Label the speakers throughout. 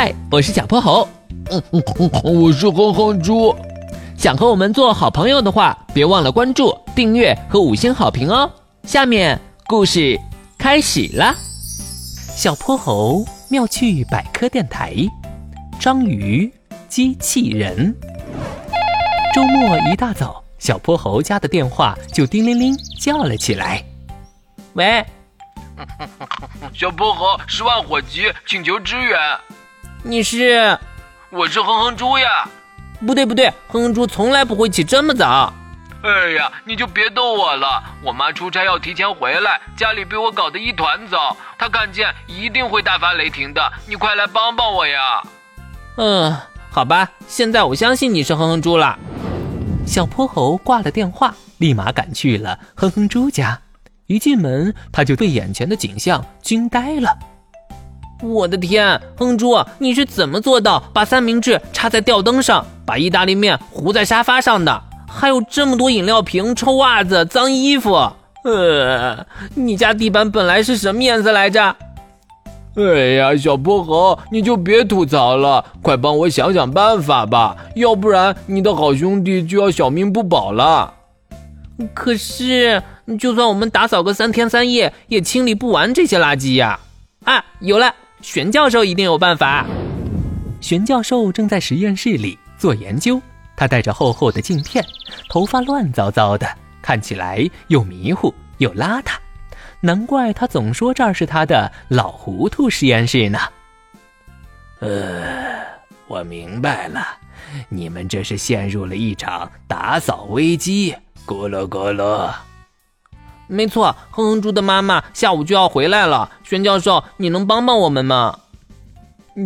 Speaker 1: 嗨，我是小泼猴。
Speaker 2: 嗯嗯嗯，我是哼哼猪。
Speaker 1: 想和我们做好朋友的话，别忘了关注、订阅和五星好评哦。下面故事开始了。小泼猴妙趣百科电台，章鱼机器人。周末一大早，小泼猴家的电话就叮铃铃叫了起来。喂，
Speaker 2: 小泼猴，十万火急，请求支援。
Speaker 1: 你是？
Speaker 2: 我是哼哼猪呀。
Speaker 1: 不对不对，哼哼猪从来不会起这么早。
Speaker 2: 哎呀，你就别逗我了。我妈出差要提前回来，家里被我搞得一团糟。她看见一定会大发雷霆的。你快来帮帮我呀！
Speaker 1: 嗯，好吧，现在我相信你是哼哼猪了。小泼猴挂了电话，立马赶去了哼哼猪家。一进门，他就被眼前的景象惊呆了。我的天，哼猪，你是怎么做到把三明治插在吊灯上，把意大利面糊在沙发上的？还有这么多饮料瓶、臭袜子、脏衣服，呃，你家地板本来是什么颜色来着？
Speaker 2: 哎呀，小泼猴，你就别吐槽了，快帮我想想办法吧，要不然你的好兄弟就要小命不保了。
Speaker 1: 可是，就算我们打扫个三天三夜，也清理不完这些垃圾呀！啊，有了，玄教授一定有办法。玄教授正在实验室里做研究。他戴着厚厚的镜片，头发乱糟糟的，看起来又迷糊又邋遢，难怪他总说这儿是他的老糊涂实验室呢。
Speaker 3: 呃，我明白了，你们这是陷入了一场打扫危机。咕噜咕噜，
Speaker 1: 没错，哼哼猪的妈妈下午就要回来了。玄教授，你能帮帮我们吗？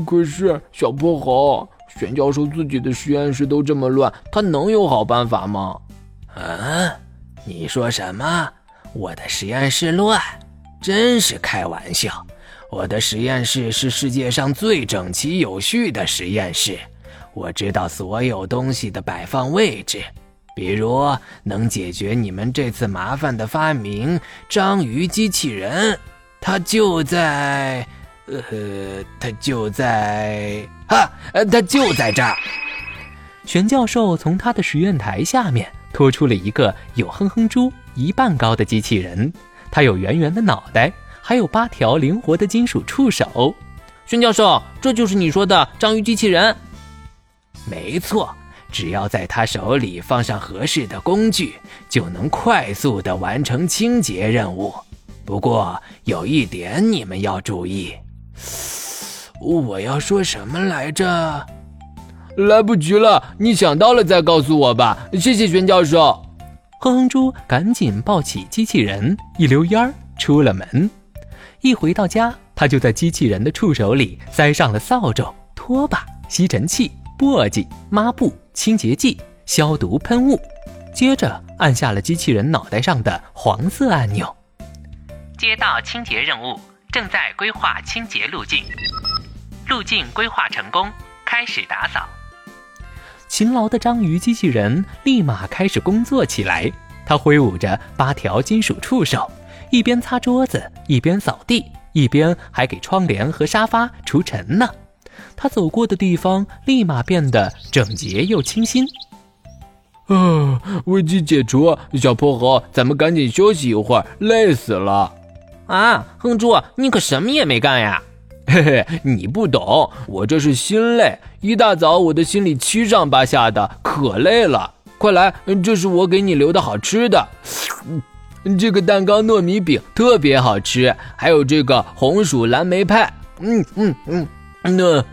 Speaker 2: 可是小泼猴。玄教授自己的实验室都这么乱，他能有好办法吗？
Speaker 3: 啊，你说什么？我的实验室乱？真是开玩笑！我的实验室是世界上最整齐有序的实验室，我知道所有东西的摆放位置，比如能解决你们这次麻烦的发明——章鱼机器人，它就在……呃，它就在。哈，呃，他就在这儿。
Speaker 1: 玄教授从他的实验台下面拖出了一个有哼哼猪一半高的机器人，它有圆圆的脑袋，还有八条灵活的金属触手。玄教授，这就是你说的章鱼机器人？
Speaker 3: 没错，只要在他手里放上合适的工具，就能快速的完成清洁任务。不过有一点你们要注意。我要说什么来着？
Speaker 2: 来不及了，你想到了再告诉我吧。谢谢玄教授。
Speaker 1: 哼哼猪赶紧抱起机器人，一溜烟儿出了门。一回到家，他就在机器人的触手里塞上了扫帚、拖把、吸尘器、簸箕、抹布、清洁剂、消毒喷雾，接着按下了机器人脑袋上的黄色按钮。街道清洁任务，正在规划清洁路径。路径规划成功，开始打扫。勤劳的章鱼机器人立马开始工作起来。它挥舞着八条金属触手，一边擦桌子，一边扫地，一边还给窗帘和沙发除尘呢。它走过的地方立马变得整洁又清新。
Speaker 2: 啊，危机解除！小泼猴，咱们赶紧休息一会儿，累死了。
Speaker 1: 啊，哼猪，你可什么也没干呀！
Speaker 2: 嘿嘿，你不懂，我这是心累。一大早，我的心里七上八下的，可累了。快来，这是我给你留的好吃的。这个蛋糕糯米饼特别好吃，还有这个红薯蓝莓派。嗯嗯嗯，那，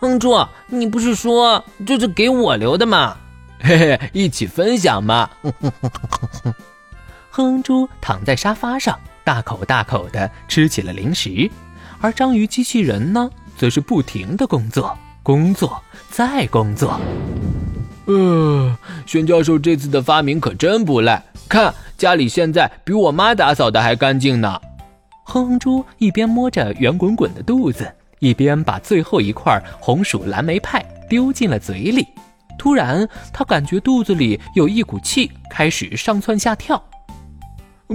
Speaker 1: 哼猪，你不是说这是给我留的吗？
Speaker 2: 嘿嘿，一起分享嘛。
Speaker 1: 哼哼猪躺在沙发上，大口大口的吃起了零食。而章鱼机器人呢，则是不停的工作，工作再工作。
Speaker 2: 呃，玄教授这次的发明可真不赖，看家里现在比我妈打扫的还干净呢。
Speaker 1: 哼哼猪一边摸着圆滚滚的肚子，一边把最后一块红薯蓝莓派丢进了嘴里。突然，他感觉肚子里有一股气开始上蹿下跳。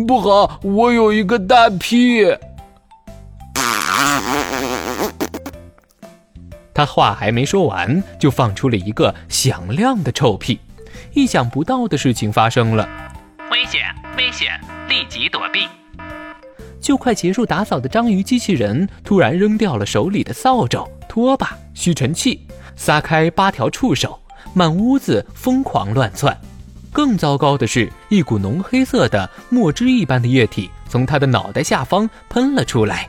Speaker 2: 不好，我有一个大屁！
Speaker 1: 他话还没说完，就放出了一个响亮的臭屁。意想不到的事情发生了，
Speaker 4: 危险！危险！立即躲避！
Speaker 1: 就快结束打扫的章鱼机器人突然扔掉了手里的扫帚、拖把、吸尘器，撒开八条触手，满屋子疯狂乱窜。更糟糕的是，一股浓黑色的墨汁一般的液体从他的脑袋下方喷了出来，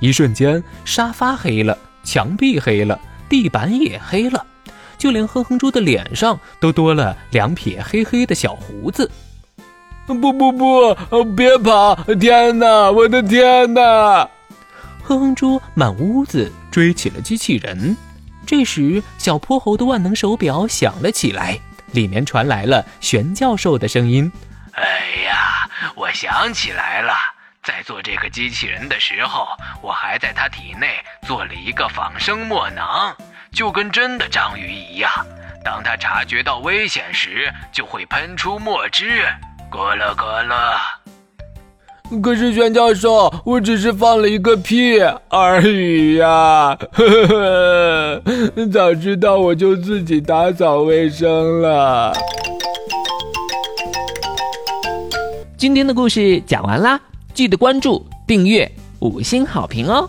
Speaker 1: 一瞬间，沙发黑了，墙壁黑了，地板也黑了，就连哼哼猪的脸上都多了两撇黑黑的小胡子。
Speaker 2: 不不不，别跑！天哪，我的天哪！
Speaker 1: 哼哼猪满屋子追起了机器人。这时，小泼猴的万能手表响了起来。里面传来了玄教授的声音：“
Speaker 3: 哎呀，我想起来了，在做这个机器人的时候，我还在他体内做了一个仿生墨囊，就跟真的章鱼一样。当他察觉到危险时，就会喷出墨汁，咯了咯了。
Speaker 2: 可是玄教授，我只是放了一个屁而已呀！呵呵，早知道我就自己打扫卫生了。
Speaker 5: 今天的故事讲完啦，记得关注、订阅、五星好评哦！